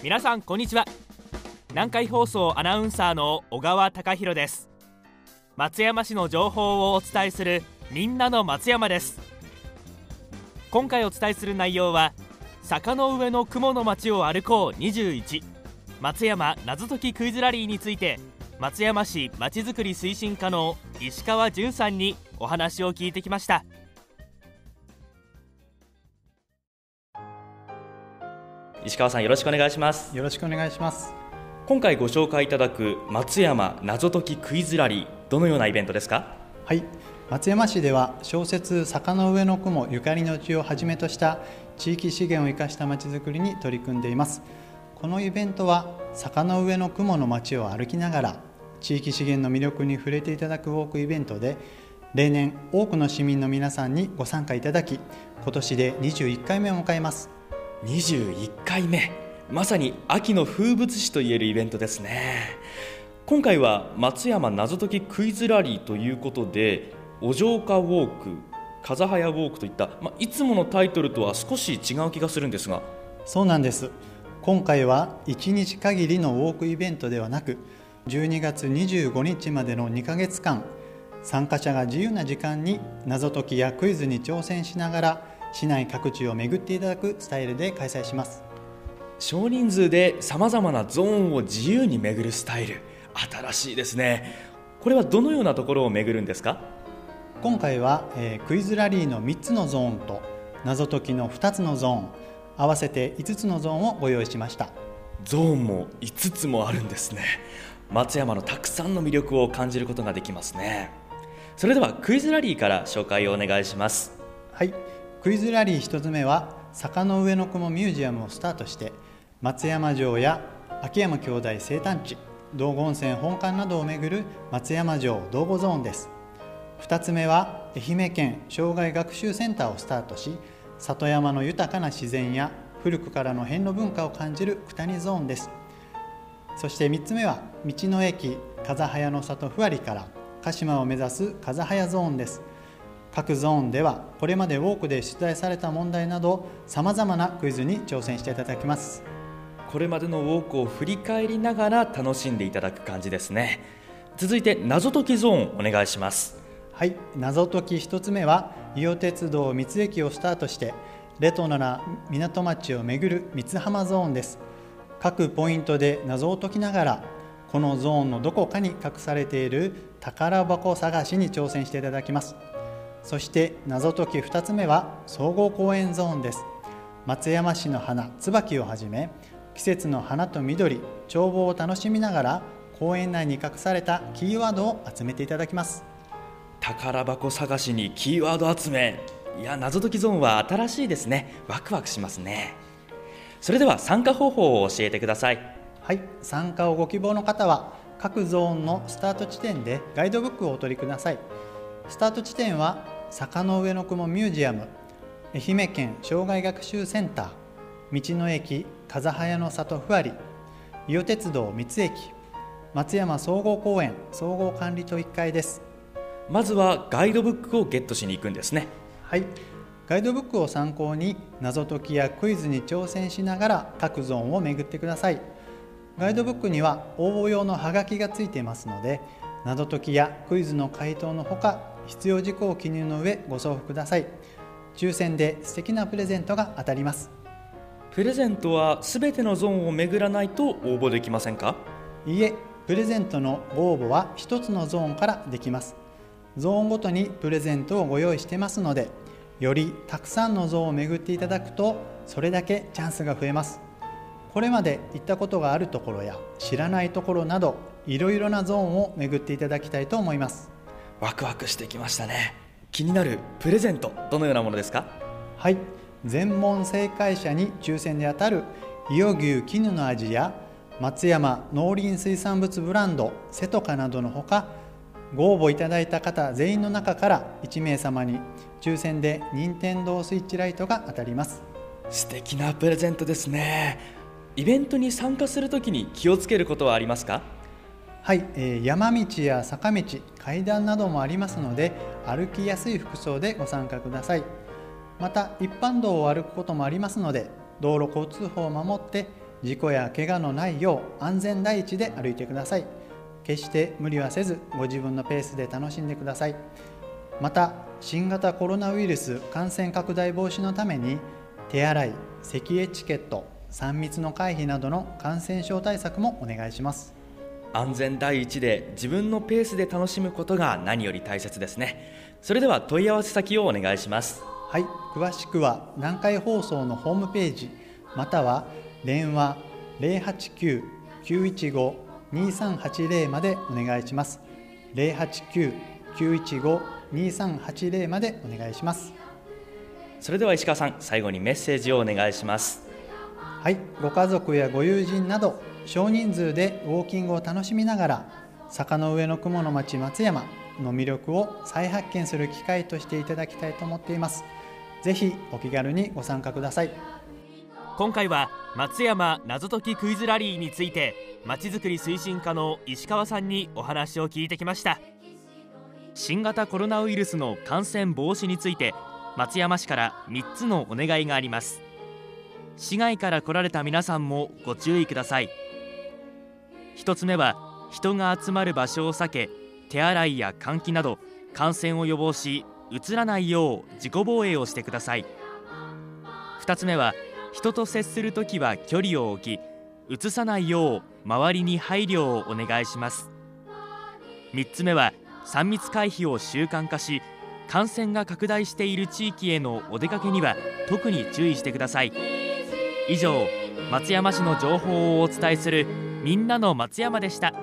皆さんこんにちは。南海放送アナウンサーの小川貴博です。松山市の情報をお伝えするみんなの松山です。今回お伝えする内容は坂の上の雲の街を歩こう21松山謎解きクイズラリーについて松山市まちづくり推進課の石川淳さんにお話を聞いてきました。石川さんよろしくお願いします。よろしくお願いします。今回ご紹介いただく松山謎解きクイズラリーどのようなイベントですか？はい。松山市では小説「坂の上の雲ゆかりの地」をはじめとした地域資源を生かしたまちづくりに取り組んでいます。このイベントは坂の上の雲の街を歩きながら地域資源の魅力に触れていただくウォークイベントで例年多くの市民の皆さんにご参加いただき今年で21回目を迎えます21回目。まさに秋の風物詩といえるイベントですね。今回は松山謎解きクイズラリーということでお城下ウォーク風早ウォークといった、ま、いつものタイトルとは少し違う気がするんですが。そうなんです。今回は1日限りのウォークイベントではなく12月25日までの2ヶ月間参加者が自由な時間に謎解きやクイズに挑戦しながら市内各地を巡っていただくスタイルで開催します。少人数でさまざまなゾーンを自由に巡るスタイル。新しいですね。これはどのようなところを巡るんですか？今回は、えー、クイズラリーの3つのゾーンと謎解きの2つのゾーン合わせて5つのゾーンをご用意しました。ゾーンも5つもあるんですね。松山のたくさんの魅力を感じることができますね。それではクイズラリーから紹介をお願いします。はいクイズラリー1つ目は坂の上の雲ミュージアムをスタートして松山城や秋山兄弟生誕地道後温泉本館などを巡る松山城道後ゾーンです。2つ目は愛媛県障害学習センターをスタートし里山の豊かな自然や古くからの遍路文化を感じる九谷ゾーンです。そして3つ目は道の駅風早の里ふわりから鹿島を目指す風早ゾーンです。各ゾーンではこれまでウォークで出題された問題などさまざまなクイズに挑戦していただきます。これまでのウォークを振り返りながら楽しんでいただく感じですね。続いて謎解きゾーンお願いします。はい謎解き1つ目は伊予鉄道三津駅をスタートしてレトロな港町を巡る三津浜ゾーンです。各ポイントで謎を解きながらこのゾーンのどこかに隠されている宝箱探しに挑戦していただきますそして謎解き2つ目は総合公園ゾーンです。松山市の花椿をはじめ季節の花と緑眺望を楽しみながら公園内に隠されたキーワードを集めていただきます。宝箱探しにキーワード集め。いや謎解きゾーンは新しいですね。ワクワクしますね。それでは参加方法を教えてください。はい参加をご希望の方は各ゾーンのスタート地点でガイドブックをお取りくださいスタート地点は坂の上の雲ミュージアム愛媛県障害学習センター道の駅風早の里ふわり伊予鉄道三津駅松山総合公園総合管理棟1階です。まずはガイドブックをゲットしに行くんですね。はい。ガイドブックを参考に謎解きやクイズに挑戦しながら各ゾーンを巡ってください。ガイドブックには応募用のハガキがついていますので謎解きやクイズの回答のほか必要事項を記入の上ご送付ください。抽選で素敵なプレゼントが当たります。プレゼントはすべてのゾーンを巡らないと応募できませんか？いいえプレゼントのご応募は1つのゾーンからできます。ゾーンごとにプレゼントをご用意してますのでよりたくさんのゾーンを巡っていただくとそれだけチャンスが増えます。これまで行ったことがあるところや知らないところなどいろいろなゾーンを巡っていただきたいと思いますワクワクしてきましたね。気になるプレゼントどのようなものですか？はい。全問正解者に抽選で当たる伊予牛絹の味や松山農林水産物ブランド瀬戸かなどのほかご応募いただいた方全員の中から1名様に抽選で任天堂スイッチライトが当たります。素敵なプレゼントですね。イベントに参加するときに気をつけることはありますか？はい、えー、山道や坂道階段などもありますので歩きやすい服装でご参加ください。また一般道を歩くこともありますので道路交通法を守って事故や怪我のないよう安全第一で歩いてください。決して無理はせずご自分のペースで楽しんでください。また新型コロナウイルス感染拡大防止のために手洗い咳エチケット3密の回避などの感染症対策もお願いします。安全第一で自分のペースで楽しむことが何より大切ですね。それでは問い合わせ先をお願いします。はい詳しくは南海放送のホームページまたは電話089-915-2380までお願いします。089-915-2380までお願いします。それでは石川さん最後にメッセージをお願いします。はいご家族やご友人など少人数でウォーキングを楽しみながら坂の上の雲の町松山の魅力を再発見する機会としていただきたいと思っています。ぜひお気軽にご参加ください。今回は松山謎解きクイズラリーについてまちづくり推進課の石川さんにお話を聞いてきました。新型コロナウイルスの感染防止について松山市から3つのお願いがあります。市外から来られた皆さんもご注意ください。1つ目は人が集まる場所を避け手洗いや換気など感染を予防しうつらないよう自己防衛をしてください。2つ目は人と接するときは距離を置きうつさないよう周りに配慮をお願いします。3つ目は3密回避を習慣化し感染が拡大している地域へのお出かけには特に注意してください。以上松山市の情報をお伝えするみんなの松山でした。